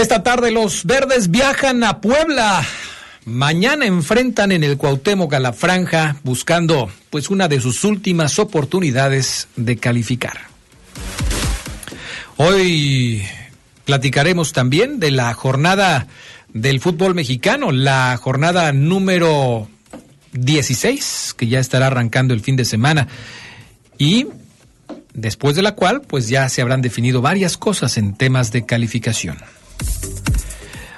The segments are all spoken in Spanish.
Esta tarde los verdes viajan a Puebla. Mañana enfrentan en el Cuauhtémoc a la franja buscando pues una de sus últimas oportunidades de calificar. Hoy platicaremos también de la jornada del fútbol mexicano, la jornada número 16 que ya estará arrancando el fin de semana y después de la cual pues ya se habrán definido varias cosas en temas de calificación.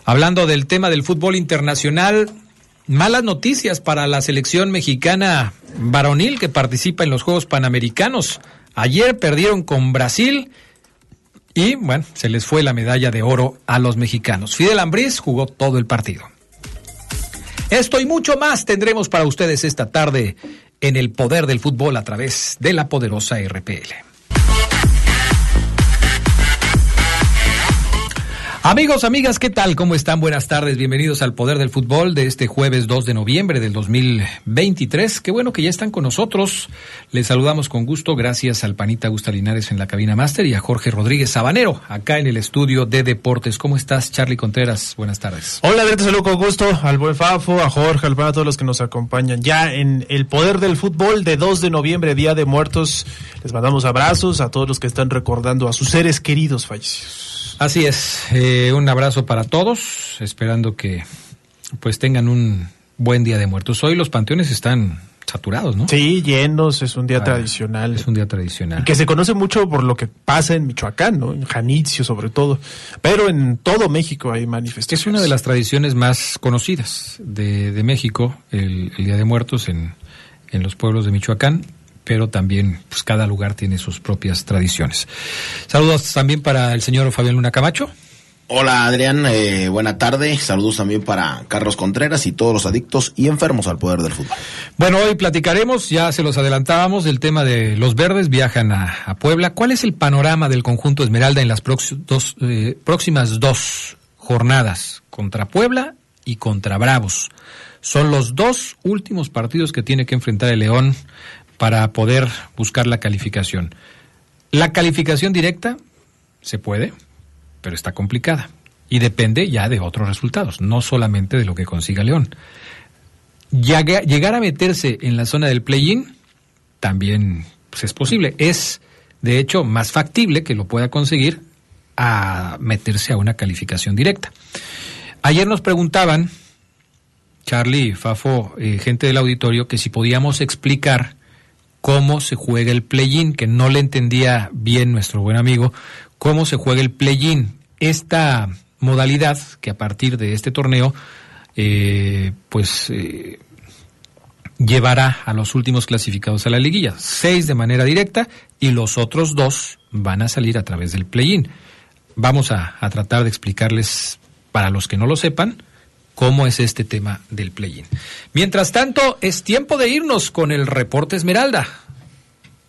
Hablando del tema del fútbol internacional, malas noticias para la selección mexicana varonil que participa en los Juegos Panamericanos. Ayer perdieron con Brasil y, bueno, se les fue la medalla de oro a los mexicanos. Fidel Ambriz jugó todo el partido. Esto y mucho más tendremos para ustedes esta tarde en el poder del fútbol a través de la poderosa RPL. Amigos, amigas, ¿qué tal? ¿Cómo están? Buenas tardes. Bienvenidos al Poder del Fútbol de este jueves 2 de noviembre del 2023. Qué bueno que ya están con nosotros. Les saludamos con gusto. Gracias al Panita Gusta Linares en la cabina máster y a Jorge Rodríguez Sabanero acá en el estudio de Deportes. ¿Cómo estás, Charlie Contreras? Buenas tardes. Hola, te saludo con gusto al buen Fafo, a Jorge, al pan, a todos los que nos acompañan ya en el Poder del Fútbol de 2 de noviembre, Día de Muertos. Les mandamos abrazos a todos los que están recordando a sus seres queridos fallecidos. Así es, eh, un abrazo para todos, esperando que pues tengan un buen día de muertos. Hoy los panteones están saturados, ¿no? Sí, llenos, es un día ah, tradicional. Es un día tradicional. Y que se conoce mucho por lo que pasa en Michoacán, ¿no? En Janitzio sobre todo. Pero en todo México hay manifestaciones. Es una de las tradiciones más conocidas de, México, el, el, Día de Muertos en, en los pueblos de Michoacán pero también pues cada lugar tiene sus propias tradiciones. Saludos también para el señor Fabián Luna Camacho. Hola Adrián, eh, buena tarde. Saludos también para Carlos Contreras y todos los adictos y enfermos al poder del fútbol. Bueno, hoy platicaremos, ya se los adelantábamos, del tema de los verdes viajan a, Puebla. ¿Cuál es el panorama del conjunto Esmeralda en las dos, eh, próximas dos jornadas contra Puebla y contra Bravos? Son los dos últimos partidos que tiene que enfrentar el León para poder buscar la calificación. La calificación directa se puede, pero está complicada y depende ya de otros resultados, no solamente de lo que consiga León. Llegar a meterse en la zona del play-in también pues, es posible. Es, de hecho, más factible que lo pueda conseguir a meterse a una calificación directa. Ayer nos preguntaban, Charlie, Fafo, eh, gente del auditorio, que si podíamos explicar cómo se juega el play-in, que no le entendía bien nuestro buen amigo, cómo se juega el play-in. Esta modalidad que a partir de este torneo, eh, pues eh, llevará a los últimos clasificados a la liguilla, seis de manera directa y los otros dos van a salir a través del play-in. Vamos a, a tratar de explicarles, para los que no lo sepan, cómo es este tema del play-in. Mientras tanto, es tiempo de irnos con el reporte Esmeralda.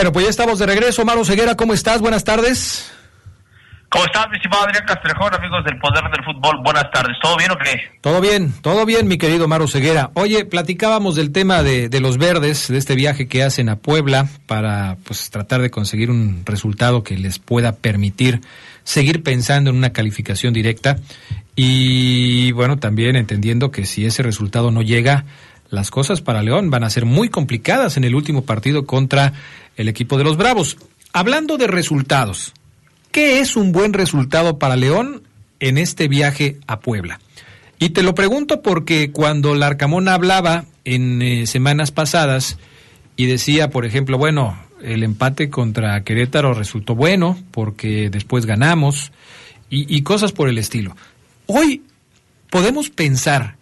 Bueno, pues ya estamos de regreso. Maro Ceguera, ¿cómo estás? Buenas tardes. ¿Cómo estás, mi estimado Adrián Castrejón, amigos del Poder del Fútbol? Buenas tardes. ¿Todo bien o qué? Todo bien, todo bien, mi querido Maro Ceguera. Oye, platicábamos del tema de, de, los verdes, de este viaje que hacen a Puebla para pues tratar de conseguir un resultado que les pueda permitir seguir pensando en una calificación directa y bueno, también entendiendo que si ese resultado no llega, las cosas para León van a ser muy complicadas en el último partido contra el equipo de los Bravos. Hablando de resultados, ¿Qué es un buen resultado para León en este viaje a Puebla? Y te lo pregunto porque cuando Larcamón hablaba en eh, semanas pasadas y decía, por ejemplo, bueno, el empate contra Querétaro resultó bueno porque después ganamos y, y cosas por el estilo. Hoy podemos pensar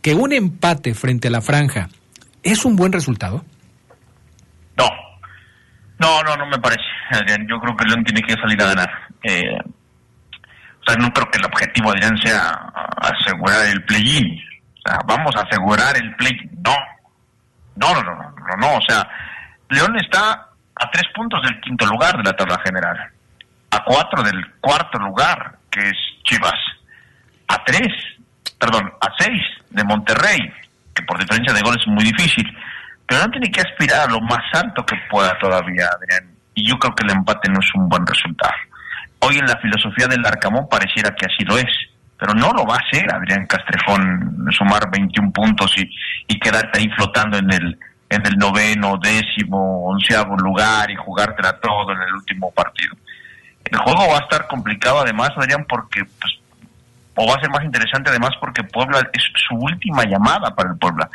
que un empate frente a la franja es un buen resultado. No, no, no, no me parece, Adrián. Yo creo que León tiene que salir a ganar. Eh, o sea, no creo que el objetivo, Adrián, sea asegurar el play-in. O sea, vamos a asegurar el play No. No, no, no, no, no, O sea, León está a tres puntos del quinto lugar de la tabla general. A cuatro del cuarto lugar, que es Chivas. A tres, perdón, a seis de Monterrey, que por diferencia de goles es muy difícil pero no tiene que aspirar a lo más alto que pueda todavía, Adrián. Y yo creo que el empate no es un buen resultado. Hoy en la filosofía del Arcamón pareciera que así lo es, pero no lo va a hacer Adrián Castrejón, sumar 21 puntos y, y quedarte ahí flotando en el, en el noveno, décimo, onceavo lugar y jugártela todo en el último partido. El juego va a estar complicado además, Adrián, porque, pues, o va a ser más interesante además porque Puebla es su última llamada para el Puebla.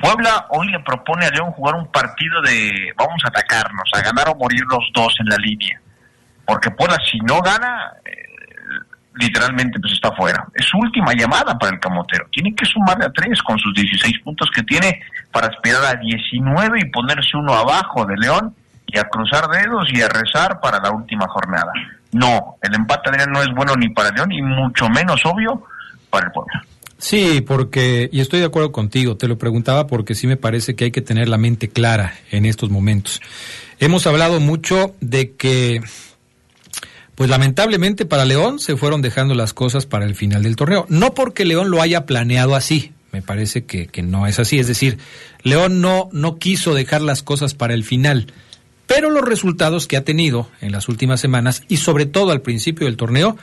Puebla hoy le propone a León jugar un partido de vamos a atacarnos, a ganar o morir los dos en la línea. Porque Puebla si no gana, eh, literalmente pues está fuera. Es su última llamada para el Camotero. Tiene que sumarle a tres con sus 16 puntos que tiene para aspirar a 19 y ponerse uno abajo de León y a cruzar dedos y a rezar para la última jornada. No, el empate no es bueno ni para León y mucho menos obvio para el Puebla. Sí, porque, y estoy de acuerdo contigo, te lo preguntaba porque sí me parece que hay que tener la mente clara en estos momentos. Hemos hablado mucho de que, pues lamentablemente para León se fueron dejando las cosas para el final del torneo. No porque León lo haya planeado así, me parece que, que no es así. Es decir, León no, no quiso dejar las cosas para el final. Pero los resultados que ha tenido en las últimas semanas y sobre todo al principio del torneo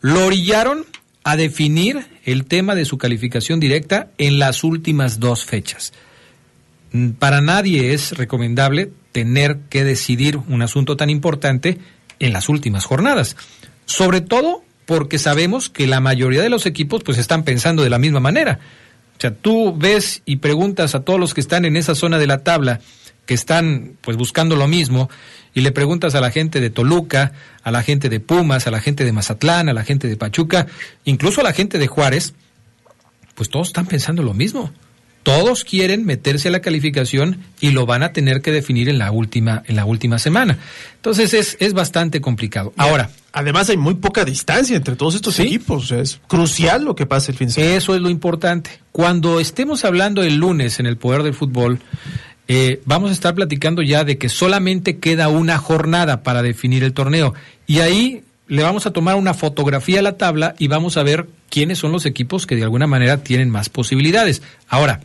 lo orillaron a definir el tema de su calificación directa en las últimas dos fechas. Mm, para nadie es recomendable tener que decidir un asunto tan importante en las últimas jornadas, sobre todo porque sabemos que la mayoría de los equipos pues están pensando de la misma manera. O sea, tú ves y preguntas a todos los que están en esa zona de la tabla, que están pues buscando lo mismo, y le preguntas a la gente de Toluca, a la gente de Pumas, a la gente de Mazatlán, a la gente de Pachuca, incluso a la gente de Juárez, pues todos están pensando lo mismo. Todos quieren meterse a la calificación y lo van a tener que definir en la última, en la última semana. Entonces es, es bastante complicado. Ahora. Además hay muy poca distancia entre todos estos equipos. es crucial lo que pasa el fin de semana. Eso es lo importante. Cuando estemos hablando el lunes en el poder del fútbol, eh, vamos a estar platicando ya de que solamente queda una jornada para definir el torneo. Y ahí le vamos a tomar una fotografía a la tabla y vamos a ver quiénes son los equipos que de alguna manera tienen más posibilidades. Ahora,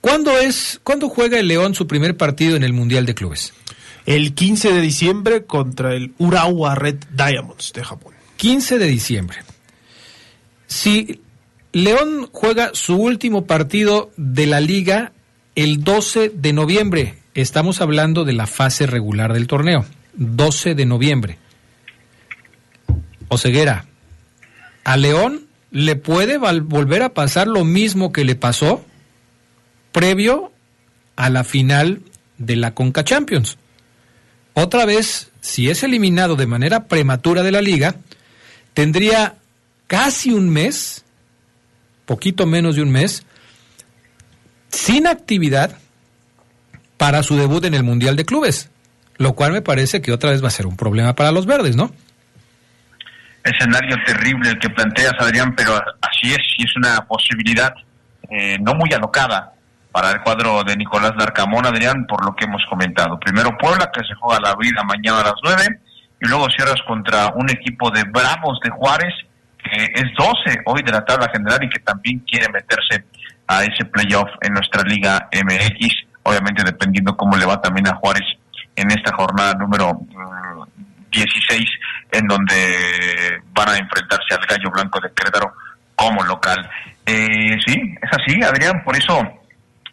¿cuándo es, cuándo juega el León su primer partido en el Mundial de Clubes? El 15 de diciembre contra el Urawa Red Diamonds de Japón. 15 de diciembre. Si León juega su último partido de la liga el 12 de noviembre. Estamos hablando de la fase regular del torneo. 12 de noviembre. Oseguera, a León le puede volver a pasar lo mismo que le pasó previo a la final de la Conca Champions. Otra vez, si es eliminado de manera prematura de la liga, tendría casi un mes, poquito menos de un mes, sin actividad para su debut en el Mundial de Clubes, lo cual me parece que otra vez va a ser un problema para los verdes, ¿no? Escenario terrible el que planteas, Adrián, pero así es, y es una posibilidad eh, no muy alocada para el cuadro de Nicolás Larcamón, Adrián, por lo que hemos comentado. Primero Puebla, que se juega la vida mañana a las nueve, y luego cierras contra un equipo de Bravos de Juárez, que es 12 hoy de la tabla general y que también quiere meterse a ese playoff en nuestra Liga MX, obviamente dependiendo cómo le va también a Juárez en esta jornada número 16, mm, en donde van a enfrentarse al Gallo Blanco de Querétaro como local. Eh, sí, es así, Adrián, por eso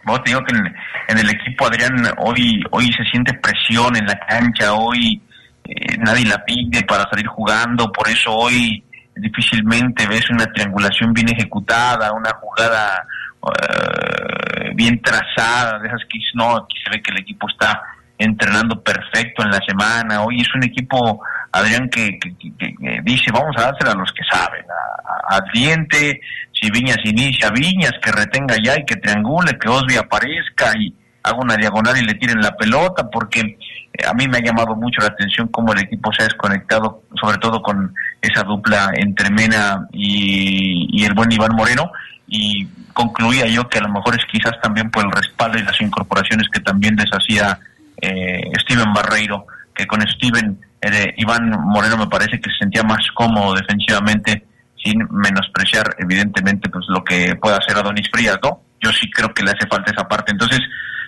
bueno, te digo que en, el equipo Adrián hoy hoy se siente presión en la cancha, hoy eh, nadie la pide para salir jugando, por eso hoy difícilmente ves una triangulación bien ejecutada, una jugada eh, bien trazada, de esas que no, aquí se ve que el equipo está entrenando perfecto en la semana, hoy es un equipo, Adrián, que, dice, vamos a dársela a los que saben, al diente, si Viñas inicia, Viñas que retenga ya y que triangule, que Osby aparezca y haga una diagonal y le tiren la pelota, porque eh, a mí me ha llamado mucho la atención cómo el equipo se ha desconectado, sobre todo con esa dupla entre Mena y, el buen Iván Moreno, y concluía yo que a lo mejor es quizás también por el respaldo y las incorporaciones que también deshacía eh, Steven Barreiro, que con Steven eh, Iván Moreno me parece que se sentía más cómodo defensivamente sin menospreciar evidentemente pues lo que pueda hacer Adonis Frías, ¿no? Yo sí creo que le hace falta esa parte. Entonces,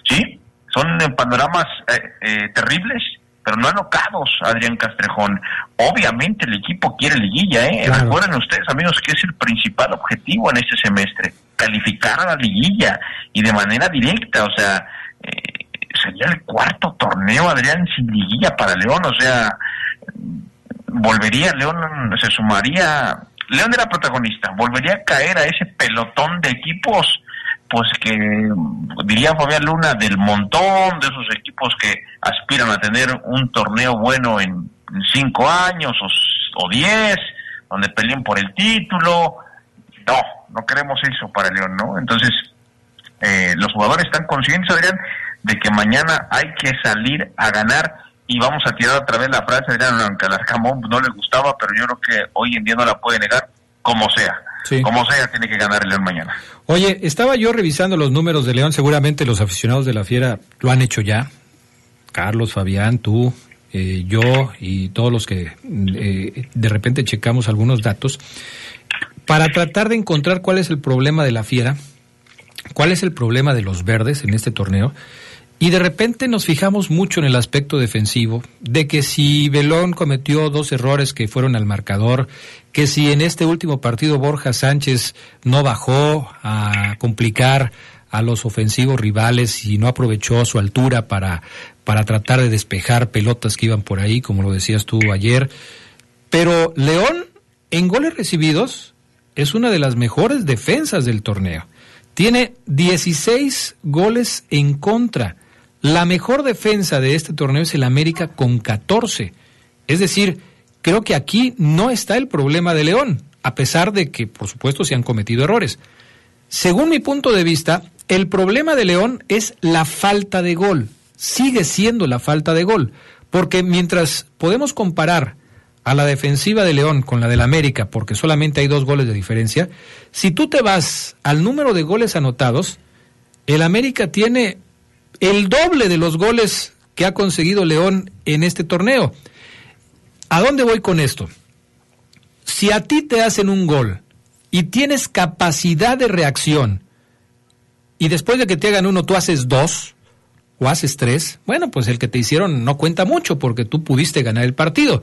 sí, son panoramas eh, eh, terribles, pero no alocados, Adrián Castrejón. Obviamente el equipo quiere liguilla, ¿eh? Recuerden ustedes, amigos, que es el principal objetivo en este semestre, calificar a la liguilla y de manera directa, o sea, eh, sería el cuarto torneo, Adrián, sin liguilla para León, o sea, volvería, León se sumaría León era protagonista, volvería a caer a ese pelotón de equipos, pues que diría Fabián Luna, del montón de esos equipos que aspiran a tener un torneo bueno en, cinco años o, diez, donde peleen por el título. No, no queremos eso para León, ¿no? Entonces, eh, los jugadores están conscientes, Adrián, de que mañana hay que salir a ganar y vamos a tirar otra vez la frase, aunque a Larcamón no le gustaba, pero yo creo que hoy en día no la puede negar, como sea. Como sea, tiene que ganar el León mañana. Oye, estaba yo revisando los números de León, seguramente los aficionados de la Fiera lo han hecho ya. Carlos, Fabián, tú, eh, yo y todos los que eh, de repente checamos algunos datos, para tratar de encontrar cuál es el problema de la Fiera, cuál es el problema de los verdes en este torneo y de repente nos fijamos mucho en el aspecto defensivo, de que si Belón cometió dos errores que fueron al marcador, que si en este último partido Borja Sánchez no bajó a complicar a los ofensivos rivales y no aprovechó su altura para, para tratar de despejar pelotas que iban por ahí, como lo decías tú ayer. Pero León, en goles recibidos, es una de las mejores defensas del torneo. Tiene 16 goles en contra la mejor defensa de este torneo es el América con 14. Es decir, creo que aquí no está el problema de León, a pesar de que, por supuesto, se han cometido errores. Según mi punto de vista, el problema de León es la falta de gol. Sigue siendo la falta de gol. Porque mientras podemos comparar a la defensiva de León con la del América, porque solamente hay dos goles de diferencia, si tú te vas al número de goles anotados, el América tiene el doble de los goles que ha conseguido León en este torneo. ¿A dónde voy con esto? Si a ti te hacen un gol y tienes capacidad de reacción y después de que te hagan uno tú haces dos o haces tres, bueno, pues el que te hicieron no cuenta mucho porque tú pudiste ganar el partido.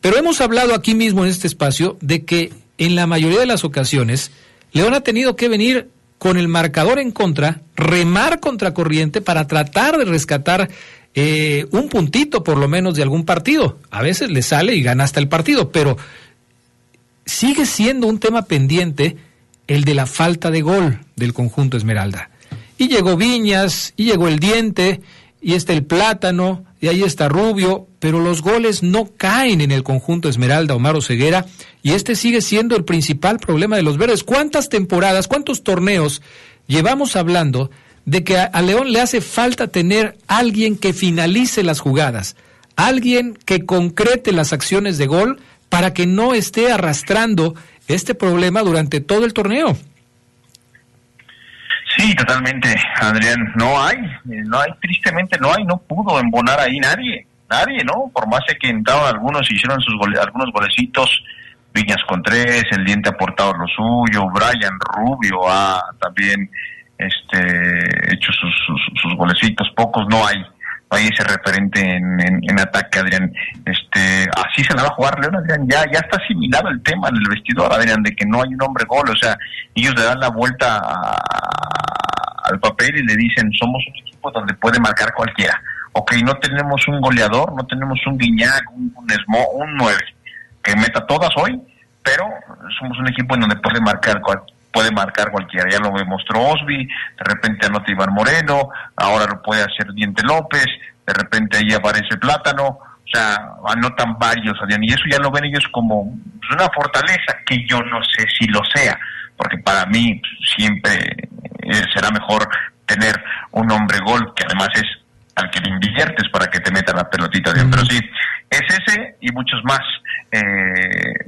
Pero hemos hablado aquí mismo en este espacio de que en la mayoría de las ocasiones León ha tenido que venir con el marcador en contra, remar contra corriente para tratar de rescatar eh, un puntito por lo menos de algún partido. A veces le sale y gana hasta el partido, pero sigue siendo un tema pendiente el de la falta de gol del conjunto Esmeralda. Y llegó Viñas, y llegó el diente, y está el plátano, y ahí está Rubio, pero los goles no caen en el conjunto Esmeralda Omar Ceguera y este sigue siendo el principal problema de los verdes. ¿Cuántas temporadas, cuántos torneos llevamos hablando de que a, León le hace falta tener alguien que finalice las jugadas, alguien que concrete las acciones de gol para que no esté arrastrando este problema durante todo el torneo? Sí, totalmente, Adrián. No hay, no hay, tristemente no hay, no pudo embonar ahí nadie. nadie, ¿no? Por más que entraron algunos y hicieron sus algunos golecitos, Viñas con tres, el diente ha aportado lo suyo, Brian Rubio ha también este hecho sus, golecitos, pocos no hay, hay ese referente en, en, ataque, Adrián. Este, así se la va a jugar León, Adrián, ya, ya está asimilado el tema en el vestidor, Adrián, de que no hay un hombre gol, o sea, ellos le dan la vuelta al papel y le dicen, somos un equipo donde puede marcar cualquiera. Ok, no tenemos un goleador, no tenemos un Guiñac, un, un, un 9 que meta todas hoy, pero somos un equipo en donde puede marcar puede marcar cualquiera. Ya lo demostró Osby, de repente anota Iván Moreno, ahora lo puede hacer Diente López, de repente ahí aparece Plátano, o sea, anotan varios, y eso ya lo ven ellos como una fortaleza que yo no sé si lo sea, porque para mí siempre eh, será mejor tener un hombre gol que además es al que le inviertes para que te meta la pelotita. de Pero sí, es ese y muchos más. Eh,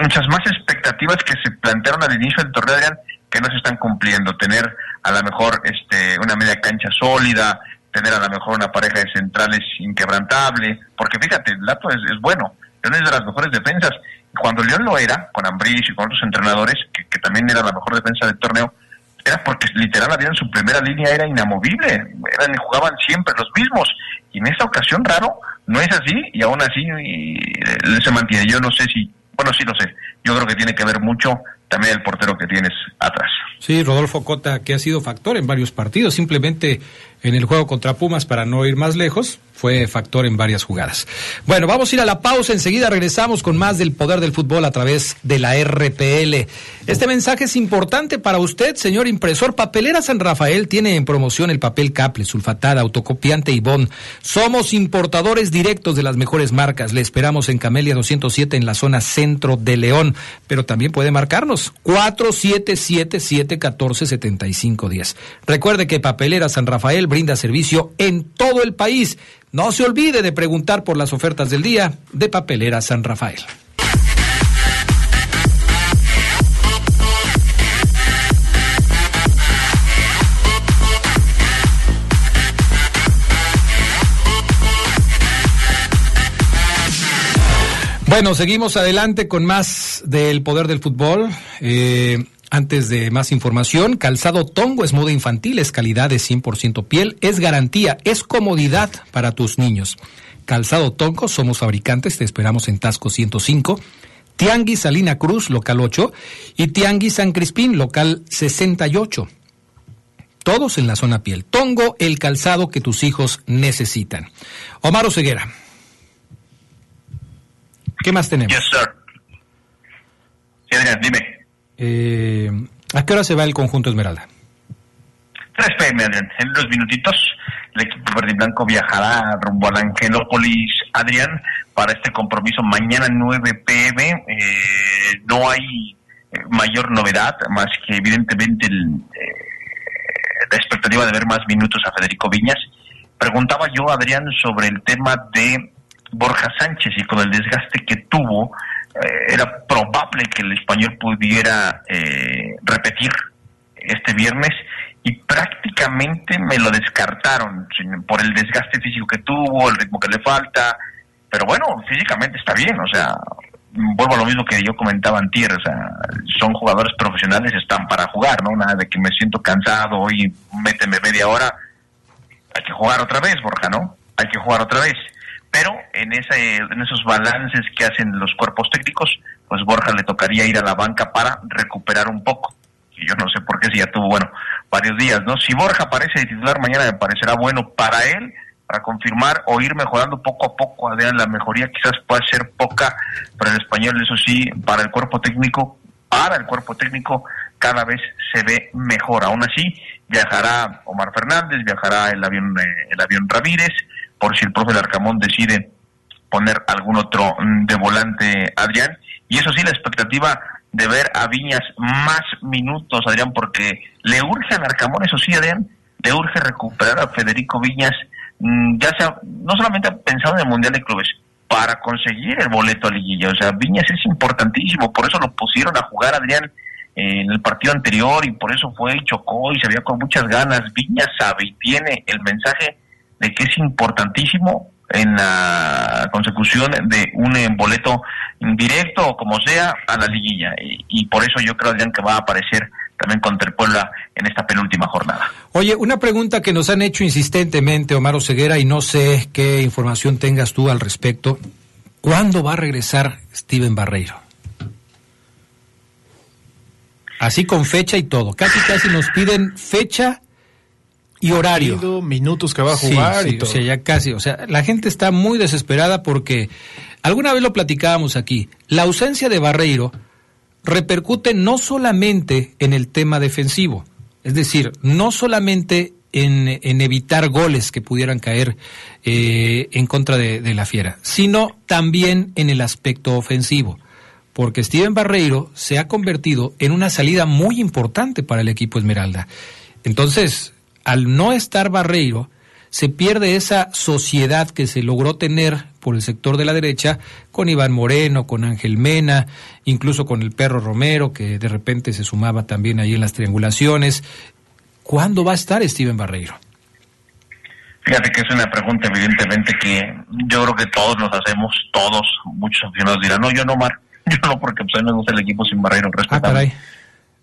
muchas más expectativas que se plantearon al inicio del torneo Adrián que no se están cumpliendo. Tener a lo mejor este, una media cancha sólida, tener a lo mejor una pareja de centrales inquebrantable, porque fíjate, el dato es, bueno, León es de las mejores defensas. Cuando León lo era, con Ambris y con otros entrenadores, que, también era la mejor defensa del torneo, era porque literal habían su primera línea era inamovible, eran jugaban siempre los mismos. Y en esta ocasión raro, no es así y aún así y, se mantiene. Yo no sé si, bueno, sí lo sé. Yo creo que tiene que ver mucho también el portero que tienes atrás. Sí, Rodolfo Cota, que ha sido factor en varios partidos, simplemente en el juego contra Pumas, para no ir más lejos, fue factor en varias jugadas. Bueno, vamos a ir a la pausa, enseguida regresamos con más del poder del fútbol a través de la RPL. Este mensaje es importante para usted, señor impresor. Papelera San Rafael tiene en promoción el papel caple, sulfatada, autocopiante y bond. Somos importadores directos de las mejores marcas. Le esperamos en Camelia 207 en la zona centro de León, pero también puede marcarnos 4777147510. Recuerde que Papelera San Rafael brinda servicio en todo el país. No se olvide de preguntar por las ofertas del día de Papelera San Rafael. Bueno, seguimos adelante con más del poder del fútbol. Eh, antes de más información, calzado Tongo es moda infantil, es calidad de 100% piel, es garantía, es comodidad para tus niños. Calzado Tongo, somos fabricantes, te esperamos en Tasco 105. Tianguis Salina Cruz, local 8, y Tianguis San Crispín, local 68. Todos en la zona piel. Tongo, el calzado que tus hijos necesitan. Omar Ceguera. ¿Qué más tenemos? Yes, sir. dime. Eh, ¿A qué hora se va el conjunto Esmeralda? 3 pm, Adrián. En unos minutitos, el equipo verde y blanco viajará rumbo a Angelópolis, Adrián, para este compromiso mañana 9 pm. Eh, no hay eh, mayor novedad, más que evidentemente el, la expectativa de ver más minutos a Federico Viñas. Preguntaba yo, Adrián, sobre el tema de Borja Sánchez y con el desgaste que tuvo eh, era probable que el español pudiera eh, repetir este viernes y prácticamente me lo descartaron por el desgaste físico que tuvo, el ritmo que le falta, pero bueno, físicamente está bien, o sea, vuelvo a lo mismo que yo comentaba antier, o sea, son jugadores profesionales, están para jugar, ¿no? Nada de que me siento cansado, hoy méteme media hora, hay que jugar otra vez, Borja, ¿no? Hay que jugar otra vez pero en, ese, en esos balances que hacen los cuerpos técnicos, pues Borja le tocaría ir a la banca para recuperar un poco. Y yo no sé por qué si ya tuvo, bueno, varios días, ¿no? Si Borja aparece de titular mañana me parecerá bueno para él, para confirmar o ir mejorando poco a poco. Adrián, la mejoría quizás pueda ser poca para el español, eso sí, para el cuerpo técnico, para el cuerpo técnico cada vez se ve mejor. Aún así, viajará Omar Fernández, viajará el avión, eh, el avión Ramírez, por si el profe Larcamón decide poner algún otro mm, de volante Adrián. Y eso sí, la expectativa de ver a Viñas más minutos, Adrián, porque le urge a Larcamón, eso sí, Adrián, le urge recuperar a Federico Viñas, mm, ya sea, no solamente pensado en el Mundial de Clubes, para conseguir el boleto a liguilla. O sea, Viñas es importantísimo, por eso lo pusieron a jugar, Adrián, en el partido anterior y por eso fue y chocó y se veía con muchas ganas. Viñas sabe y tiene el mensaje de que es importantísimo en la consecución de un eh, boleto directo o como sea a la liguilla. Y, por eso yo creo, Adrián, que va a aparecer también contra el Puebla en esta penúltima jornada. Oye, una pregunta que nos han hecho insistentemente, Omar Ceguera, y no sé qué información tengas tú al respecto. ¿Cuándo va a regresar Steven Barreiro? Así con fecha y todo. Casi casi nos piden fecha y horario. minutos que va a jugar y todo. O sea, ya casi. O sea, la gente está muy desesperada porque alguna vez lo platicábamos aquí. La ausencia de Barreiro repercute no solamente en el tema defensivo, es decir, no solamente en, evitar goles que pudieran caer eh, en contra de, de la fiera, sino también en el aspecto ofensivo porque Steven Barreiro se ha convertido en una salida muy importante para el equipo Esmeralda. Entonces, al no estar Barreiro, se pierde esa sociedad que se logró tener por el sector de la derecha con Iván Moreno, con Ángel Mena, incluso con el perro Romero, que de repente se sumaba también ahí en las triangulaciones. ¿Cuándo va a estar Steven Barreiro? Fíjate que es una pregunta evidentemente que yo creo que todos nos hacemos, todos, muchos aficionados dirán, no, yo no, Mar, yo no, porque pues a mí me gusta el equipo sin Barreiro, respetable. Ah,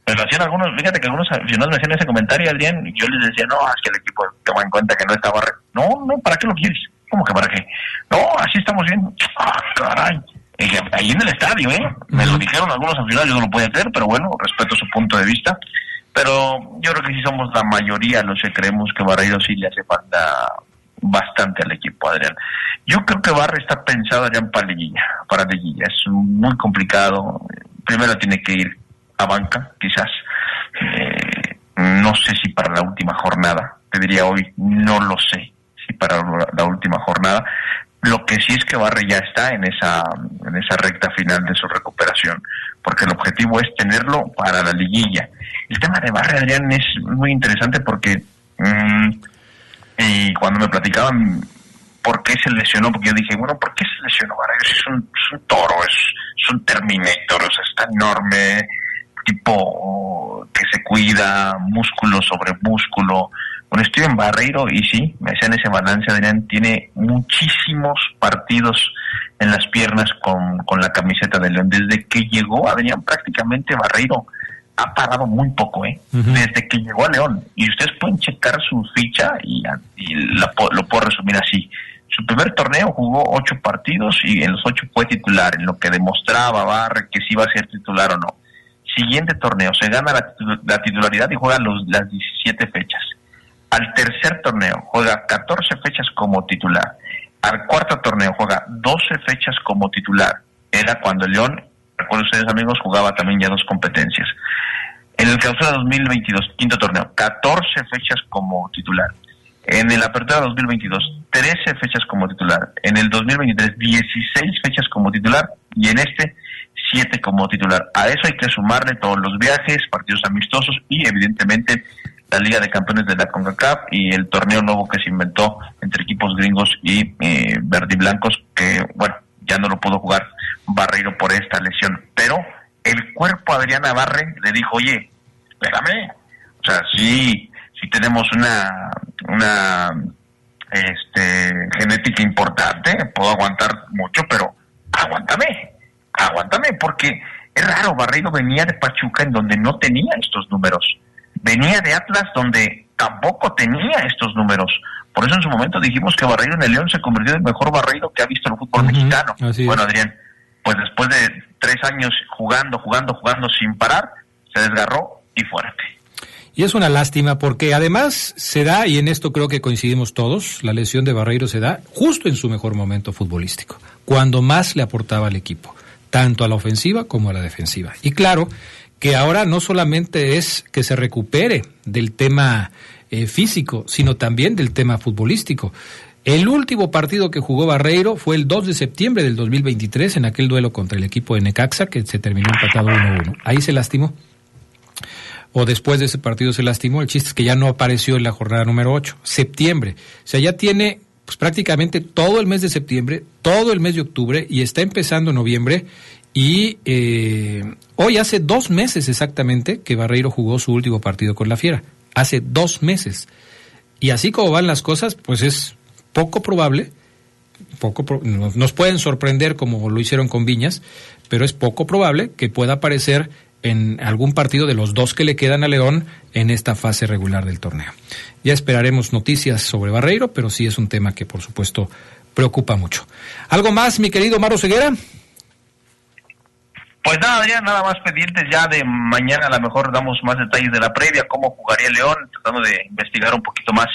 pero hacían algunos, fíjate que algunos aficionados me hacían ese comentario, Adrián, y yo les decía, no, es que el equipo toma en cuenta que no estaba... No, no, ¿para qué lo quieres? ¿Cómo que para qué? No, así estamos bien. Ah, caray. ahí en el estadio, ¿eh? Me lo dijeron algunos aficionados, yo no lo podía hacer, pero bueno, respeto su punto de vista. Pero yo creo que sí somos la mayoría los que creemos que Barreiro sí le hace falta bastante al equipo, Adrián. Yo creo que Barre está pensado ya en para liguilla, para liguilla. Es muy complicado. Primero tiene que ir a banca, quizás. Eh, no sé si para la última jornada, te diría hoy, no lo sé si para la última jornada. Lo que sí es que Barre ya está en esa, en esa recta final de su recuperación, porque el objetivo es tenerlo para la liguilla. El tema de Barre, Adrián, es muy interesante porque mm, y cuando me platicaban por qué se lesionó, porque yo dije, bueno, ¿por qué se lesionó Barre? Es un, es un toro, es, es un Terminator, o sea, está enorme, tipo que se cuida, músculo sobre músculo. Bueno, estoy en Barreiro y sí, me hacían ese balance, Adrián, tiene muchísimos partidos en las piernas con, con la camiseta de León. Desde que llegó Adrián, prácticamente Barreiro ha parado muy poco, ¿eh? Desde que llegó a León. Y ustedes pueden checar su ficha y, lo puedo resumir así. Su primer torneo jugó ocho partidos y en los ocho fue titular, en lo que demostraba Barre que sí iba a ser titular o no siguiente torneo se gana la, titularidad y juega los, las 17 fechas. Al tercer torneo juega 14 fechas como titular. Al cuarto torneo juega 12 fechas como titular. Era cuando León, recuerden ustedes amigos, jugaba también ya dos competencias. En el clausura 2022, quinto torneo, 14 fechas como titular. En el Apertura 2022, 13 fechas como titular. En el 2023, 16 fechas como titular. Y en este, siete como titular. A eso hay que sumarle todos los viajes, partidos amistosos y evidentemente la Liga de Campeones de la CONCACAF y el torneo nuevo que se inventó entre equipos gringos y eh, verdiblancos que, bueno, ya no lo pudo jugar Barreiro por esta lesión. Pero el cuerpo Adriana Barre le dijo, oye, espérame, o sea, sí, sí tenemos una, una este, genética importante, puedo aguantar mucho, pero aguántame aguántame, porque es raro, Barreiro venía de Pachuca en donde no tenía estos números. Venía de Atlas donde tampoco tenía estos números. Por eso en su momento dijimos que Barreiro en el León se convirtió en el mejor Barreiro que ha visto el fútbol mexicano. Bueno, Adrián, pues después de tres años jugando, jugando, jugando sin parar, se desgarró y fuerte. Y es una lástima porque además se da, y en esto creo que coincidimos todos, la lesión de Barreiro se da justo en su mejor momento futbolístico, cuando más le aportaba al equipo tanto a la ofensiva como a la defensiva. Y claro que ahora no solamente es que se recupere del tema eh, físico, sino también del tema futbolístico. El último partido que jugó Barreiro fue el 2 de septiembre del 2023 en aquel duelo contra el equipo de Necaxa que se terminó empatado 1-1. Ahí se lastimó. O después de ese partido se lastimó. El chiste es que ya no apareció en la jornada número 8. Septiembre. O sea, ya tiene pues prácticamente todo el mes de septiembre, todo el mes de octubre y está empezando noviembre. Y eh, hoy hace dos meses exactamente que Barreiro jugó su último partido con la Fiera. Hace dos meses. Y así como van las cosas, pues es poco probable poco nos pueden sorprender como lo hicieron con Viñas, pero es poco probable que pueda aparecer en algún partido de los dos que le quedan a León en esta fase regular del torneo. Ya esperaremos noticias sobre Barreiro, pero sí es un tema que por supuesto preocupa mucho. ¿Algo más, mi querido Maro Ceguera? Pues nada, Adrián, nada más pendientes ya de mañana, a lo mejor damos más detalles de la previa, cómo jugaría León, tratando de investigar un poquito más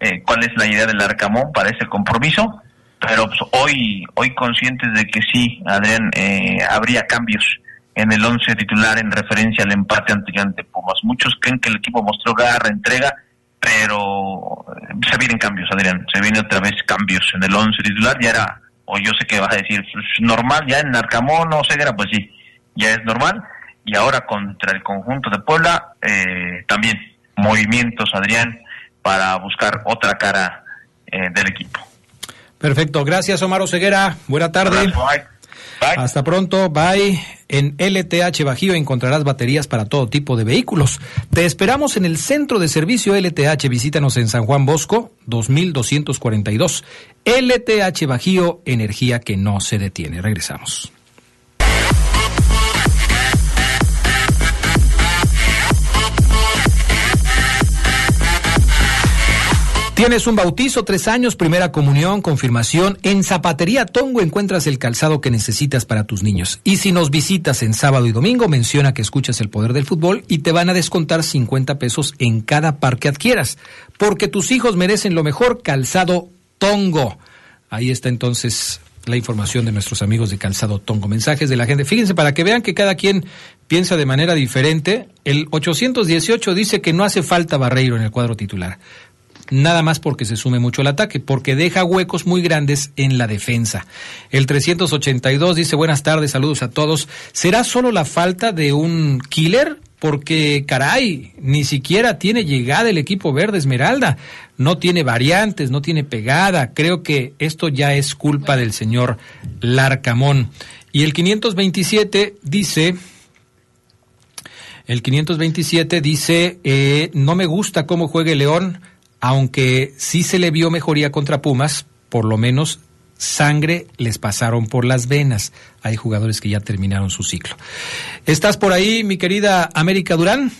eh, cuál es la idea del Arcamón para ese compromiso. Pero pues, hoy, hoy conscientes de que sí, Adrián, eh, habría cambios en el once titular en referencia al empate ante, ante Pumas. Muchos creen que el equipo mostró garra, entrega, pero eh, se vienen cambios, Adrián, se vienen otra vez cambios en el once titular, ya era, o yo sé que vas a decir, pues, normal, ya en Arcamón o Ceguera, pues sí, ya es normal, y ahora contra el conjunto de Puebla, eh, también movimientos, Adrián, para buscar otra cara eh, del equipo. Perfecto, gracias Omar Oseguera, buena tarde. Hasta pronto, bye. En LTH Bajío encontrarás baterías para todo tipo de vehículos. Te esperamos en el centro de servicio LTH. Visítanos en San Juan Bosco, 2242. LTH Bajío, energía que no se detiene. Regresamos. Tienes un bautizo, tres años, primera comunión, confirmación. En Zapatería Tongo encuentras el calzado que necesitas para tus niños. Y si nos visitas en sábado y domingo, menciona que escuchas el poder del fútbol y te van a descontar 50 pesos en cada par que adquieras. Porque tus hijos merecen lo mejor, calzado Tongo. Ahí está entonces la información de nuestros amigos de Calzado Tongo. Mensajes de la gente. Fíjense, para que vean que cada quien piensa de manera diferente, el 818 dice que no hace falta Barreiro en el cuadro titular nada más porque se sume mucho el ataque, porque deja huecos muy grandes en la defensa. El 382 dice buenas tardes, saludos a todos. ¿Será solo la falta de un killer? Porque, caray, ni siquiera tiene llegada el equipo verde Esmeralda. No tiene variantes, no tiene pegada. Creo que esto ya es culpa del señor Larcamón. Y el 527 dice, el 527 dice, eh, no me gusta cómo juegue León aunque sí se le vio mejoría contra Pumas, por lo menos sangre les pasaron por las venas. Hay jugadores que ya terminaron su ciclo. ¿Estás por ahí, mi querida América Durán?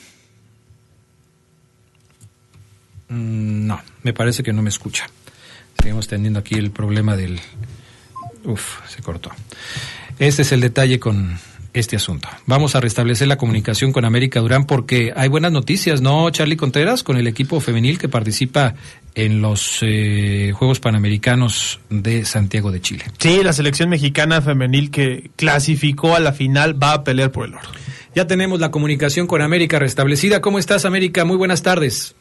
Mm, no, me parece que no me escucha. Seguimos teniendo aquí el problema del... Uf, se cortó. Este es el detalle con, este asunto. Vamos a restablecer la comunicación con América Durán porque hay buenas noticias, ¿no, Charlie Contreras? Con el equipo femenil que participa en los eh, Juegos Panamericanos de Santiago de Chile. Sí, la selección mexicana femenil que clasificó a la final va a pelear por el oro. Ya tenemos la comunicación con América restablecida. ¿Cómo estás, América? Muy buenas tardes.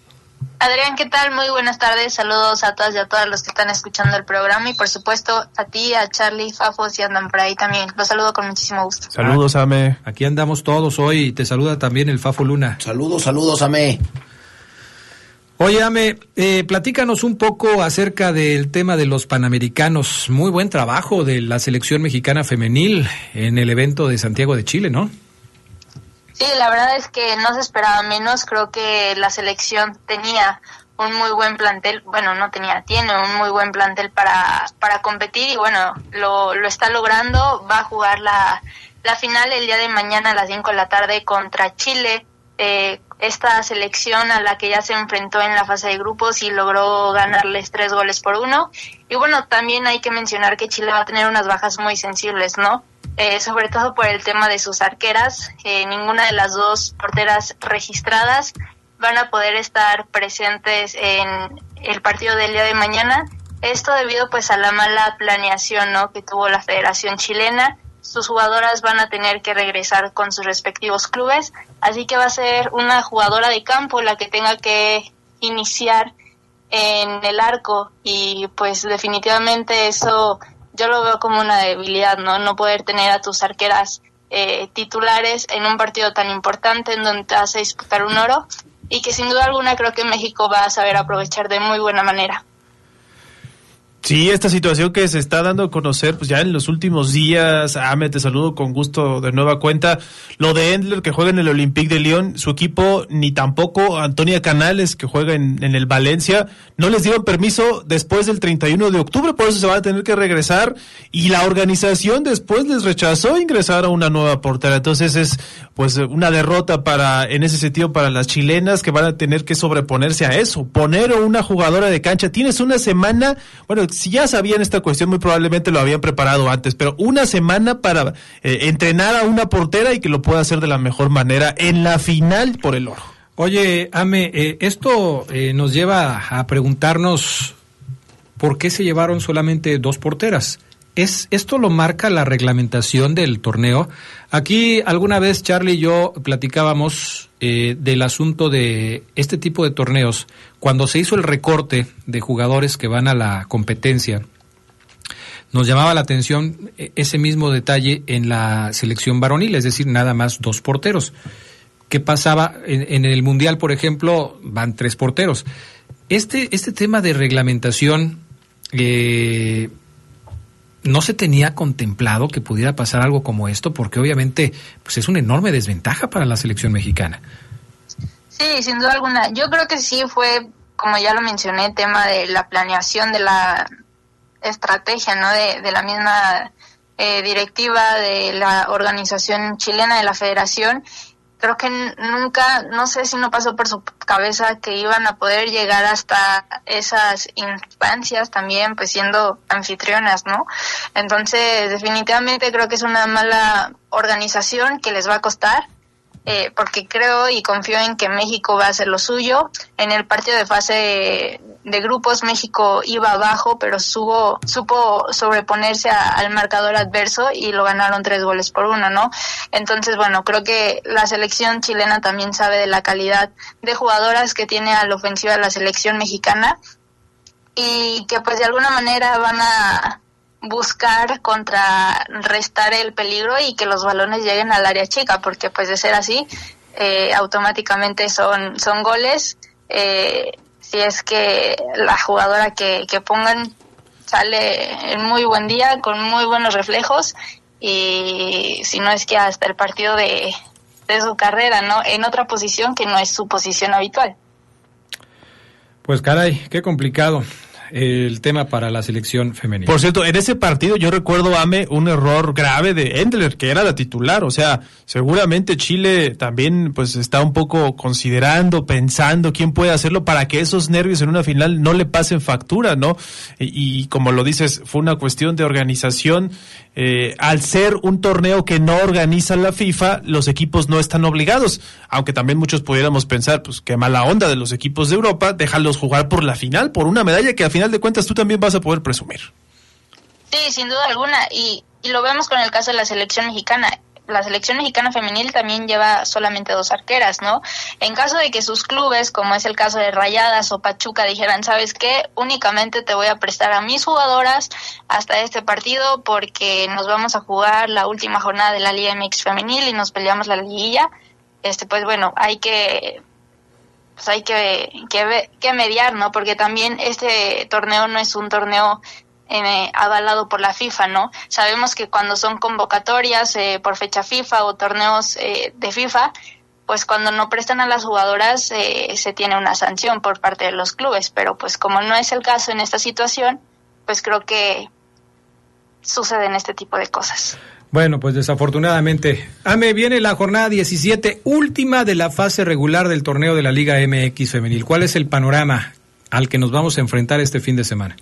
Adrián, ¿qué tal? Muy buenas tardes. Saludos a todas y a todos los que están escuchando el programa y por supuesto a ti, a Charlie, Fafo, si andan por ahí también. Los saludo con muchísimo gusto. Saludos, Ame. Aquí andamos todos hoy. Te saluda también el Fafo Luna. Saludos, saludos, Ame. Oye, Ame, eh, platícanos un poco acerca del tema de los Panamericanos. Muy buen trabajo de la selección mexicana femenil en el evento de Santiago de Chile, ¿no? Sí, la verdad es que no se esperaba menos. Creo que la selección tenía un muy buen plantel, bueno, no tenía, tiene un muy buen plantel para, para competir y bueno, lo, lo está logrando. Va a jugar la, la final el día de mañana a las 5 de la tarde contra Chile. Eh, esta selección a la que ya se enfrentó en la fase de grupos y logró ganarles tres goles por uno. Y bueno, también hay que mencionar que Chile va a tener unas bajas muy sensibles, ¿no? Eh, sobre todo por el tema de sus arqueras. Eh, ninguna de las dos porteras registradas van a poder estar presentes en el partido del día de mañana. Esto debido pues a la mala planeación ¿no? que tuvo la Federación Chilena. Sus jugadoras van a tener que regresar con sus respectivos clubes, así que va a ser una jugadora de campo la que tenga que iniciar en el arco y pues definitivamente eso yo lo veo como una debilidad, ¿no? No poder tener a tus arqueras eh, titulares en un partido tan importante en donde te vas a disputar un oro y que sin duda alguna creo que México va a saber aprovechar de muy buena manera. Sí, esta situación que se está dando a conocer, pues ya en los últimos días, Ame, te saludo con gusto de nueva cuenta. Lo de Endler que juega en el Olympique de Lyon, su equipo, ni tampoco Antonia Canales que juega en, en, el Valencia, no les dieron permiso después del 31 de octubre, por eso se van a tener que regresar. Y la organización después les rechazó ingresar a una nueva portera. Entonces es pues una derrota para, en ese sentido, para las chilenas que van a tener que sobreponerse a eso. Poner una jugadora de cancha. Tienes una semana, bueno, si ya sabían esta cuestión, muy probablemente lo habían preparado antes, pero una semana para eh, entrenar a una portera y que lo pueda hacer de la mejor manera en la final por el oro. Oye, Ame, eh, esto eh, nos lleva a preguntarnos por qué se llevaron solamente dos porteras. ¿Es, ¿Esto lo marca la reglamentación del torneo? Aquí alguna vez Charlie y yo platicábamos eh, del asunto de este tipo de torneos. Cuando se hizo el recorte de jugadores que van a la competencia, nos llamaba la atención eh, ese mismo detalle en la selección varonil, es decir, nada más dos porteros. ¿Qué pasaba en, el Mundial, por ejemplo? Van tres porteros. Este, este tema de reglamentación... Eh, no se tenía contemplado que pudiera pasar algo como esto, porque obviamente pues es una enorme desventaja para la selección mexicana. Sí, sin duda alguna. Yo creo que sí fue, como ya lo mencioné, tema de la planeación de la estrategia, ¿no? De, de la misma eh, directiva de la organización chilena de la federación creo que nunca, no sé si no pasó por su cabeza que iban a poder llegar hasta esas instancias también, pues siendo anfitrionas, ¿no? Entonces, definitivamente creo que es una mala organización que les va a costar eh, porque creo y confío en que México va a hacer lo suyo. En el partido de fase de, grupos México iba abajo, pero subo, supo sobreponerse al marcador adverso y lo ganaron tres goles por uno, ¿no? Entonces, bueno, creo que la selección chilena también sabe de la calidad de jugadoras que tiene a la ofensiva la selección mexicana y que pues de alguna manera van a buscar contrarrestar el peligro y que los balones lleguen al área chica, porque pues de ser así, eh, automáticamente son, son goles. Eh, si es que la jugadora que, que pongan sale en muy buen día, con muy buenos reflejos, y si no es que hasta el partido de, de su carrera, ¿no? En otra posición que no es su posición habitual. Pues caray, qué complicado el tema para la selección femenina. Por cierto, en ese partido yo recuerdo, Ame, un error grave de Endler, que era la titular. O sea, seguramente Chile también pues está un poco considerando, pensando quién puede hacerlo para que esos nervios en una final no le pasen factura, ¿no? Y, como lo dices, fue una cuestión de organización eh, al ser un torneo que no organiza la FIFA, los equipos no están obligados, aunque también muchos pudiéramos pensar, pues qué mala onda de los equipos de Europa, déjalos jugar por la final, por una medalla que al final de cuentas tú también vas a poder presumir. Sí, sin duda alguna, y, y lo vemos con el caso de la selección mexicana la selección mexicana femenil también lleva solamente dos arqueras, ¿no? En caso de que sus clubes, como es el caso de Rayadas o Pachuca, dijeran, ¿sabes qué? Únicamente te voy a prestar a mis jugadoras hasta este partido porque nos vamos a jugar la última jornada de la Liga MX femenil y nos peleamos la liguilla. Este, pues bueno, hay que pues hay que, que, que mediar, ¿no? Porque también este torneo no es un torneo eh, avalado por la FIFA, ¿no? Sabemos que cuando son convocatorias eh, por fecha FIFA o torneos eh, de FIFA, pues cuando no prestan a las jugadoras eh, se tiene una sanción por parte de los clubes, pero pues como no es el caso en esta situación, pues creo que suceden este tipo de cosas. Bueno, pues desafortunadamente. Ame, viene la jornada 17, última de la fase regular del torneo de la Liga MX femenil. ¿Cuál es el panorama al que nos vamos a enfrentar este fin de semana?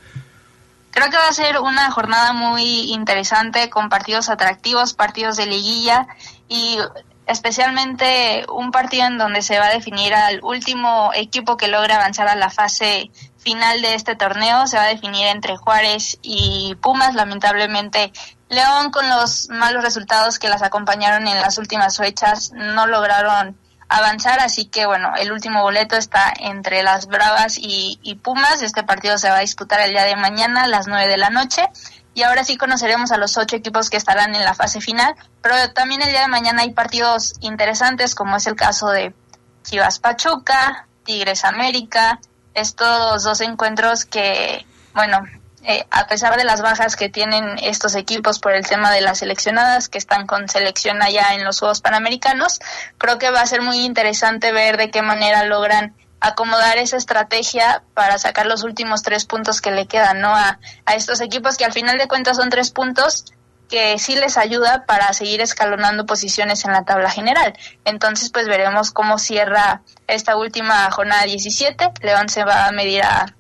Creo que va a ser una jornada muy interesante con partidos atractivos, partidos de liguilla y especialmente un partido en donde se va a definir al último equipo que logra avanzar a la fase final de este torneo. Se va a definir entre Juárez y Pumas. Lamentablemente, León con los malos resultados que las acompañaron en las últimas fechas no lograron avanzar, así que bueno, el último boleto está entre las Bravas y, Pumas. Este partido se va a disputar el día de mañana a las 9 de la noche. Y ahora sí conoceremos a los ocho equipos que estarán en la fase final, pero también el día de mañana hay partidos interesantes, como es el caso de Chivas Pachuca, Tigres América, estos dos encuentros que, bueno, eh, a pesar de las bajas que tienen estos equipos por el tema de las seleccionadas que están con selección allá en los Juegos Panamericanos, creo que va a ser muy interesante ver de qué manera logran acomodar esa estrategia para sacar los últimos tres puntos que le quedan, ¿no? A, a estos equipos que al final de cuentas son tres puntos que sí les ayuda para seguir escalonando posiciones en la tabla general. Entonces, pues veremos cómo cierra esta última jornada 17. León se va a medir a,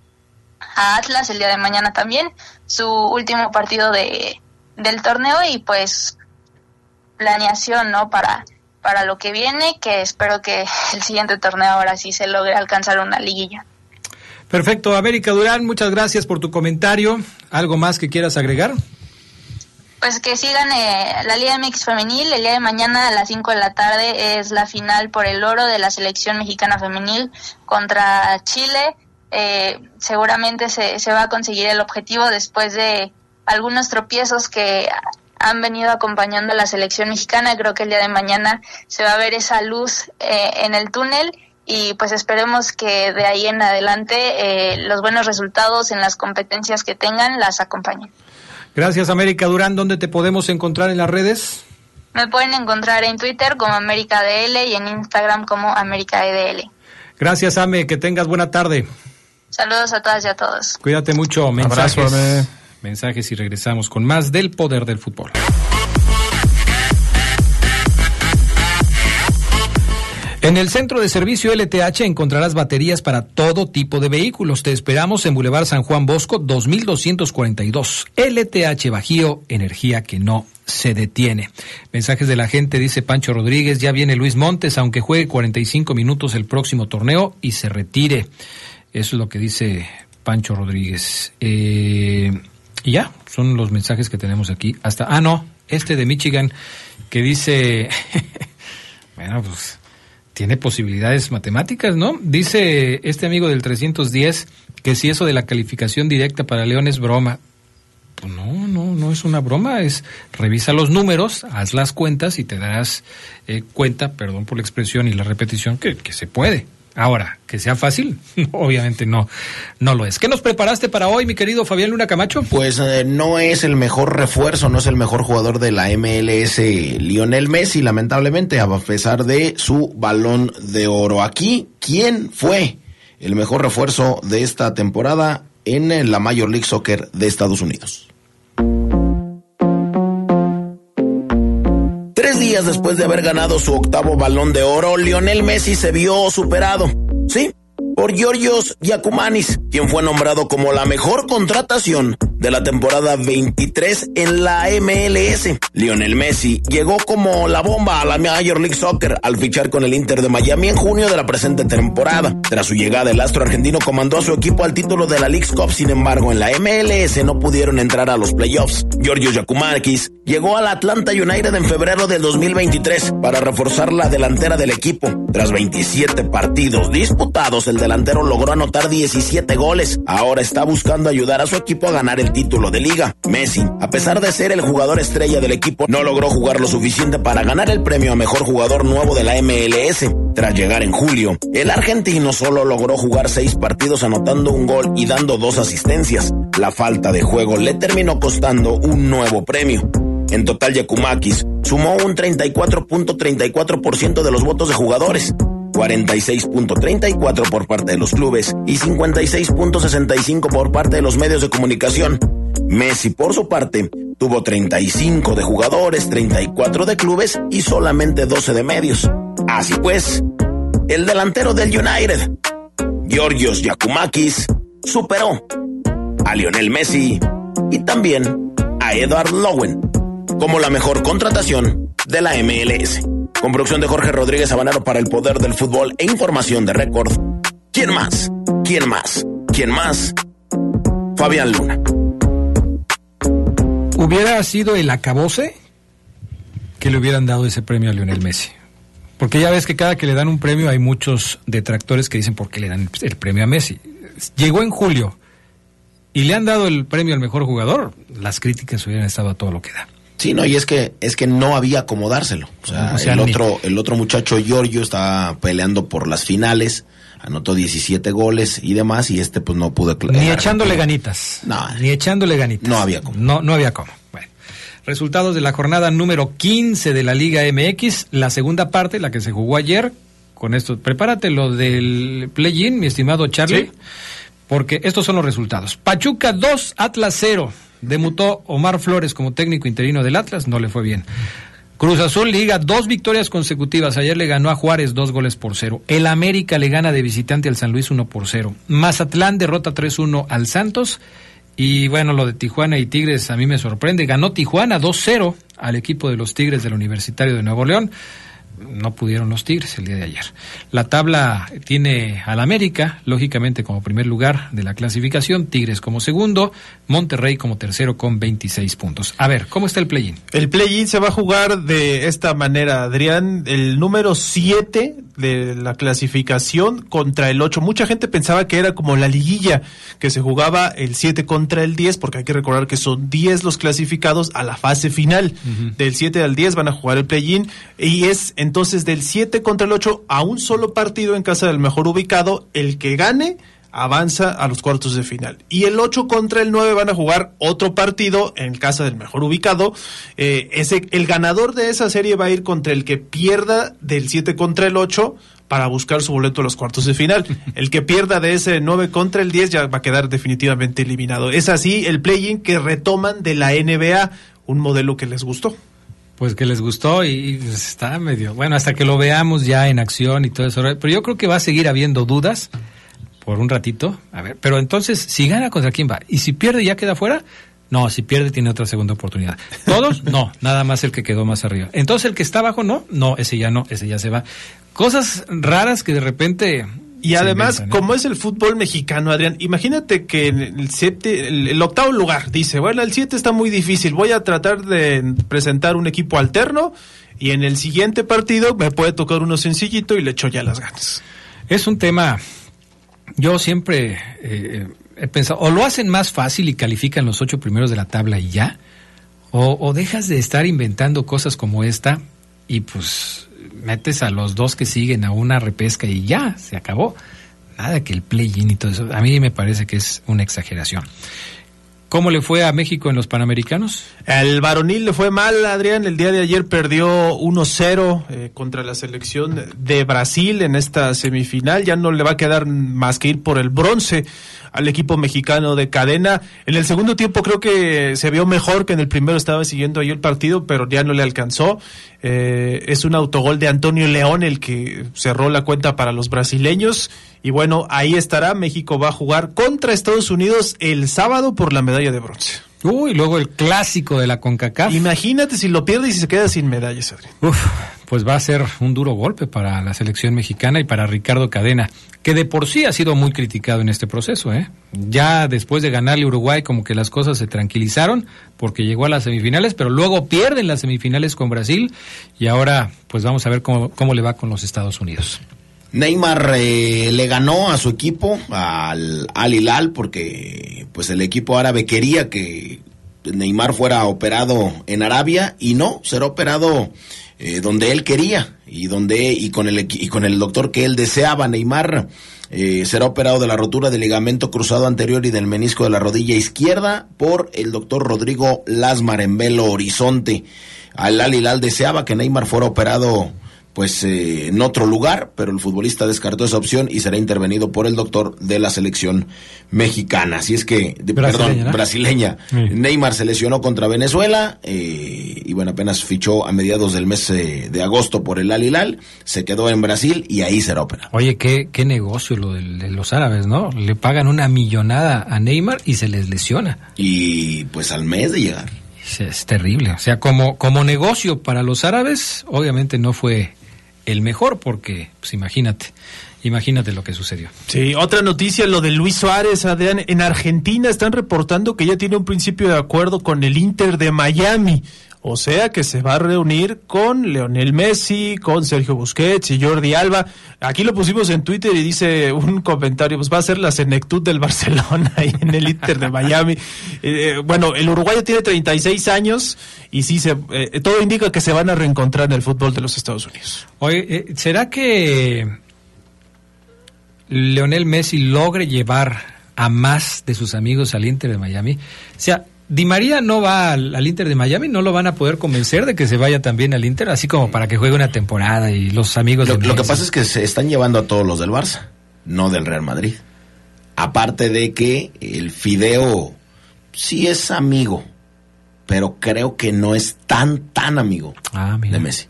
a Atlas el día de mañana también, su último partido de, del torneo y pues planeación, ¿no? Para, para lo que viene, que espero que el siguiente torneo ahora sí se logre alcanzar una liguilla. Perfecto, América Durán, muchas gracias por tu comentario. ¿Algo más que quieras agregar? Pues que sigan eh, la Liga MX femenil. El día de mañana a las 5 de la tarde es la final por el oro de la selección mexicana femenil contra Chile. Eh, seguramente se, se va a conseguir el objetivo después de algunos tropiezos que han venido acompañando a la selección mexicana. Creo que el día de mañana se va a ver esa luz eh, en el túnel y pues esperemos que de ahí en adelante eh, los buenos resultados en las competencias que tengan las acompañen. Gracias, América Durán. ¿Dónde te podemos encontrar en las redes? Me pueden encontrar en Twitter como América DL y en Instagram como América EDL. Gracias, Ame. Que tengas buena tarde. Saludos a todas y a todos. Cuídate mucho. Mensajes, mensajes y regresamos con más del poder del fútbol. En el centro de servicio LTH encontrarás baterías para todo tipo de vehículos. Te esperamos en Boulevard San Juan Bosco 2242. LTH Bajío, energía que no se detiene. Mensajes de la gente, dice Pancho Rodríguez, ya viene Luis Montes, aunque juegue 45 minutos el próximo torneo y se retire. Eso es lo que dice Pancho Rodríguez. Eh, y ya, son los mensajes que tenemos aquí. Hasta, ah, no, este de Michigan que dice, bueno, pues tiene posibilidades matemáticas, ¿no? Dice este amigo del 310 que si eso de la calificación directa para León es broma. Pues no, no, no es una broma, es revisa los números, haz las cuentas y te darás eh, cuenta, perdón por la expresión y la repetición, que, que se puede. Ahora, que sea fácil, obviamente no, no lo es. ¿Qué nos preparaste para hoy, mi querido Fabián Luna Camacho? Pues eh, no es el mejor refuerzo, no es el mejor jugador de la MLS Lionel Messi, lamentablemente, a pesar de su balón de oro. Aquí, ¿quién fue el mejor refuerzo de esta temporada en la Major League Soccer de Estados Unidos? Tres días después de haber ganado su octavo balón de oro, Lionel Messi se vio superado. Sí, por Georgios Giacomanis, quien fue nombrado como la mejor contratación de la temporada 23 en la MLS. Lionel Messi llegó como la bomba a la Major League Soccer al fichar con el Inter de Miami en junio de la presente temporada. Tras su llegada, el astro argentino comandó a su equipo al título de la League Cup, sin embargo, en la MLS no pudieron entrar a los playoffs. Giorgio Giacomakis llegó al Atlanta United en febrero del 2023 para reforzar la delantera del equipo. Tras 27 partidos disputados, el delantero logró anotar 17 goles. Ahora está buscando ayudar a su equipo a ganar el título de liga. Messi, a pesar de ser el jugador estrella del equipo, no logró jugar lo suficiente para ganar el premio a mejor jugador nuevo de la MLS. Tras llegar en julio, el argentino solo logró jugar seis partidos anotando un gol y dando dos asistencias. La falta de juego le terminó costando un nuevo premio. En total, Yakumakis sumó un 34.34% de los votos de jugadores, 46.34 por parte de los clubes y 56.65 por parte de los medios de comunicación. Messi, por su parte, tuvo 35 de jugadores, 34 de clubes y solamente 12 de medios. Así pues, el delantero del United, Georgios Yakumakis, superó a Lionel Messi y también a Edward Lowen como la mejor contratación de la MLS. Con producción de Jorge Rodríguez Habanero para el poder del fútbol e información de récord. ¿Quién más? ¿Quién más? ¿Quién más? Fabián Luna. ¿Hubiera sido el acabose que le hubieran dado ese premio a Lionel Messi? Porque ya ves que cada que le dan un premio hay muchos detractores que dicen por qué le dan el premio a Messi. Llegó en julio y le han dado el premio al mejor jugador, las críticas hubieran estado a todo lo que da. Sí, no, y es que es que no había cómo dárselo. O sea, O sea, el otro el otro muchacho Giorgio estaba peleando por las finales, anotó 17 goles y demás y este pues no pudo Ni echándole ganitas. No. Ni echándole ganitas. No había cómo. No, no había cómo. Bueno. Resultados de la jornada número 15 de la Liga MX, la segunda parte, la que se jugó ayer. Con esto, prepárate lo del play-in, mi estimado Charlie, Sí. porque estos son los resultados. Pachuca 2, Atlas 0. Demutó Omar Flores como técnico interino del Atlas, no le fue bien. Cruz Azul liga dos victorias consecutivas. Ayer le ganó a Juárez dos goles por cero. El América le gana de visitante al San Luis uno por cero. Mazatlán derrota 3-1 al Santos. Y bueno, lo de Tijuana y Tigres a mí me sorprende. Ganó Tijuana 2-0 al equipo de los Tigres del Universitario de Nuevo León. No pudieron los Tigres el día de ayer. La tabla tiene al América, lógicamente como primer lugar de la clasificación, Tigres como segundo, Monterrey como tercero con 26 puntos. A ver, ¿cómo está el play-in? El play-in se va a jugar de esta manera, Adrián. El número 7 de la clasificación contra el 8. Mucha gente pensaba que era como la liguilla, que se jugaba el 7 contra el 10, porque hay que recordar que son 10 los clasificados a la fase final. Del 7 al 10 van a jugar el play-in y es entonces del 7 contra el 8 a un solo partido en casa del mejor ubicado. El que gane avanza a los cuartos de final. Y el 8 contra el 9 van a jugar otro partido en casa del mejor ubicado. Eh, ese, el ganador de esa serie va a ir contra el que pierda del 7 contra el 8 para buscar su boleto a los cuartos de final. El que pierda de ese 9 contra el 10 ya va a quedar definitivamente eliminado. Es así el play-in que retoman de la NBA, un modelo que les gustó. Pues que les gustó y, y está medio, bueno, hasta que lo veamos ya en acción y todo eso. Pero yo creo que va a seguir habiendo dudas por un ratito. A ver, pero entonces, si gana, ¿contra quién va? Y si pierde, ¿ya queda fuera? No, si pierde, tiene otra segunda oportunidad. ¿Todos? No, nada más el que quedó más arriba. Entonces, el que está abajo, no, no, ese ya no, ese ya se va. Cosas raras que de repente. Y además, inventan, ¿eh? como es el fútbol mexicano, Adrián, imagínate que el, siete, el, el octavo lugar dice, bueno, el 7 está muy difícil, voy a tratar de presentar un equipo alterno y en el siguiente partido me puede tocar uno sencillito y le echo ya las ganas. Es un tema, yo siempre eh, he pensado, o lo hacen más fácil y califican los ocho primeros de la tabla y ya, o, o dejas de estar inventando cosas como esta y pues metes a los dos que siguen a una repesca y ya, se acabó. Nada que el play-in y todo eso, a mí me parece que es una exageración. ¿Cómo le fue a México en los Panamericanos? El varonil le fue mal, Adrián. El día de ayer perdió 1-0 eh, contra la selección de Brasil en esta semifinal. Ya no le va a quedar más que ir por el bronce al equipo mexicano de cadena. En el segundo tiempo creo que se vio mejor que en el primero. Estaba siguiendo ahí el partido, pero ya no le alcanzó. Eh, es un autogol de Antonio León el que cerró la cuenta para los brasileños. Y bueno, ahí estará. México va a jugar contra Estados Unidos el sábado por la medalla de bronce. Uy, luego el clásico de la CONCACAF. Imagínate si lo pierde y si se queda sin medallas, Adrián. Uf, pues va a ser un duro golpe para la selección mexicana y para Ricardo Cadena, que de por sí ha sido muy criticado en este proceso. ¿eh? Ya después de ganarle Uruguay, como que las cosas se tranquilizaron porque llegó a las semifinales, pero luego pierden las semifinales con Brasil y ahora pues vamos a ver cómo, cómo le va con los Estados Unidos. Neymar eh, le ganó a su equipo, al Al Hilal, porque pues el equipo árabe quería que Neymar fuera operado en Arabia y no, será operado eh, donde él quería y donde y con el y con el doctor que él deseaba. Neymar eh, será operado de la rotura del ligamento cruzado anterior y del menisco de la rodilla izquierda por el doctor Rodrigo Lasmar en Belo Horizonte. Al Al Hilal deseaba que Neymar fuera operado pues eh, en otro lugar, pero el futbolista descartó esa opción y será intervenido por el doctor de la selección mexicana. Así es que, de- Brasileña, perdón, ¿no? brasileña. Sí. Neymar se lesionó contra Venezuela eh, y bueno, apenas fichó a mediados del mes eh, de agosto por el Al Hilal, se quedó en Brasil y ahí será operado. Oye, qué, qué negocio lo de, los árabes, ¿no? Le pagan una millonada a Neymar y se les lesiona. Y pues al mes de llegar. Es, es terrible. O sea, como, como negocio para los árabes, obviamente no fue el mejor porque, pues imagínate, imagínate lo que sucedió. Sí, otra noticia, lo de Luis Suárez, Adrián. En Argentina están reportando que ya tiene un principio de acuerdo con el Inter de Miami. O sea que se va a reunir con Leonel Messi, con Sergio Busquets y Jordi Alba. Aquí lo pusimos en Twitter y dice un comentario, pues va a ser la senectud del Barcelona y en el Inter de Miami. Eh, bueno, el uruguayo tiene 36 años y sí, se, eh, todo indica que se van a reencontrar en el fútbol de los Estados Unidos. Oye, eh, ¿será que Leonel Messi logre llevar a más de sus amigos al Inter de Miami? O sea, Di María no va al, Inter de Miami, no lo van a poder convencer de que se vaya también al Inter, así como para que juegue una temporada y los amigos lo, de Lo que pasa es que se están llevando a todos los del Barça, no del Real Madrid. Aparte de que el Fideo sí es amigo, pero creo que no es tan, tan amigo ah, de Messi.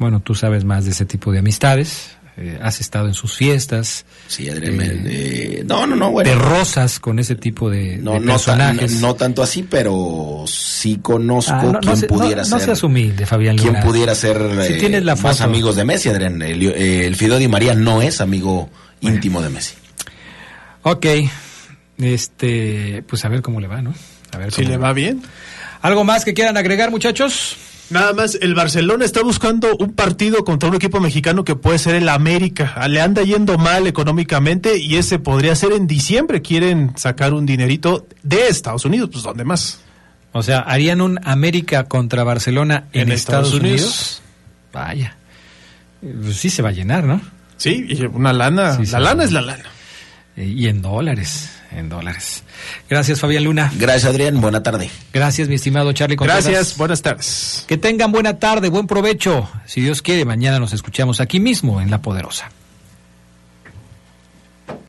Bueno, tú sabes más de ese tipo de amistades. Eh, has estado en sus fiestas. Sí, Adrián. Eh, eh, no, no, no, bueno. De rosas con ese tipo de, no, personajes. No, tanto así, pero sí conozco ah, quién pudiera ser. No seas humilde, Fabián Quién pudiera ser si tienes la más amigos de Messi, Adrián. El, el Fideo Di María no es amigo íntimo de Messi. Ok. Este, pues a ver cómo le va, ¿no? A ver si le va bien. ¿Algo más que quieran agregar, muchachos? Nada más, el Barcelona está buscando un partido contra un equipo mexicano que puede ser el América. Le anda yendo mal económicamente y ese podría ser en diciembre. Quieren sacar un dinerito de Estados Unidos, pues ¿dónde más? O sea, ¿harían un América contra Barcelona en, Estados, Unidos? Vaya. Pues sí se va a llenar, ¿no? Sí, y una lana. la lana es la lana. Y en dólares en dólares. Gracias, Fabián Luna. Gracias, Adrián. Buena tarde. Gracias, mi estimado Charlie Contreras. Gracias, buenas tardes. Que tengan buena tarde, buen provecho. Si Dios quiere, mañana nos escuchamos aquí mismo en La Poderosa.